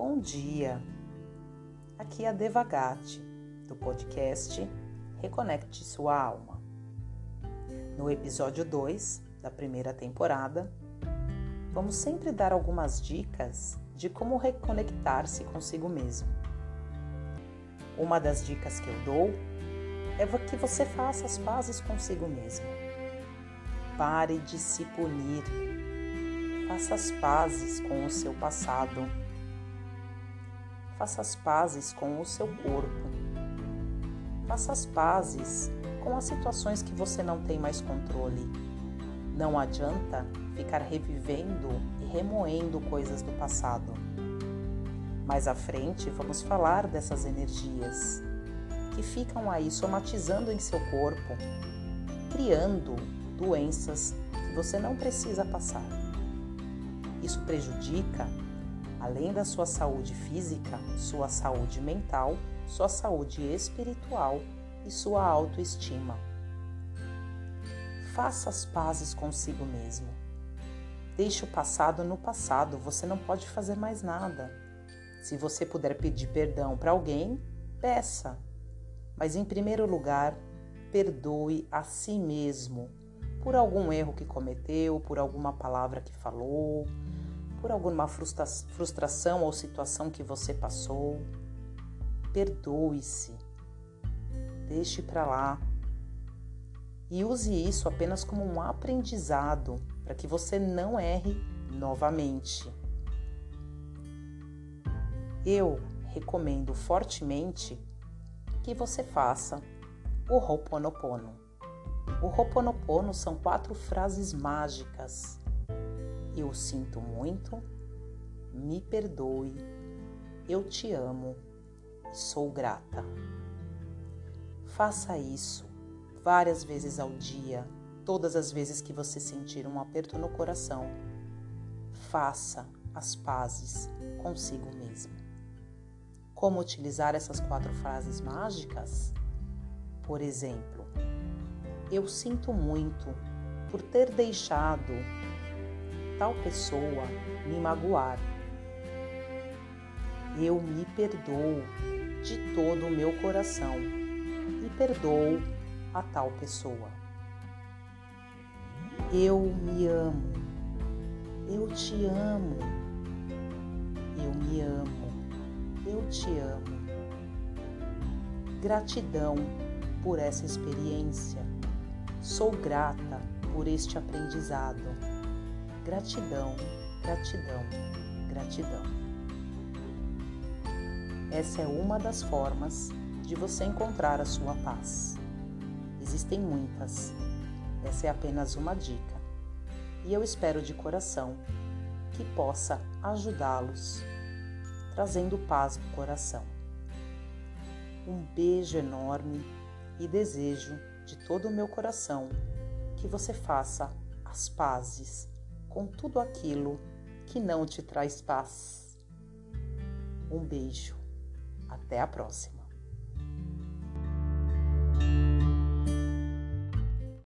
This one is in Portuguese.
Bom dia! Aqui é a Devagate, do podcast Reconecte Sua Alma. No episódio 2 da primeira temporada, vamos sempre dar algumas dicas de como reconectar-se consigo mesmo. Uma das dicas que eu dou é que você faça as pazes consigo mesmo. Pare de se punir. Faça as pazes com o seu passado Faça as pazes com o seu corpo. Faça as pazes com as situações que você não tem mais controle. Não adianta ficar revivendo e remoendo coisas do passado. Mais à frente, vamos falar dessas energias que ficam aí somatizando em seu corpo, criando doenças que você não precisa passar. Isso prejudica além da sua saúde física, sua saúde mental, sua saúde espiritual e sua autoestima. Faça as pazes consigo mesmo. Deixe o passado no passado, você não pode fazer mais nada. Se você puder pedir perdão para alguém, peça. Mas em primeiro lugar, perdoe a si mesmo por algum erro que cometeu, por alguma palavra que falou, por alguma frustra frustração ou situação que você passou. Perdoe-se. Deixe para lá. E use isso apenas como um aprendizado para que você não erre novamente. Eu recomendo fortemente que você faça o Ho'oponopono. O Ho'oponopono são quatro frases mágicas eu sinto muito, me perdoe, eu te amo e sou grata. Faça isso várias vezes ao dia, todas as vezes que você sentir um aperto no coração. Faça as pazes consigo mesmo. Como utilizar essas quatro frases mágicas? Por exemplo, eu sinto muito por ter deixado tal pessoa me magoar. Eu me perdoo de todo o meu coração e perdoo a tal pessoa. Eu me amo, eu te amo, eu me amo, eu te amo. Gratidão por essa experiência. Sou grata por este aprendizado. Gratidão, gratidão, gratidão. Essa é uma das formas de você encontrar a sua paz. Existem muitas, essa é apenas uma dica. E eu espero de coração que possa ajudá-los, trazendo paz no coração. Um beijo enorme e desejo de todo o meu coração que você faça as pazes com tudo aquilo que não te traz paz. Um beijo. Até a próxima.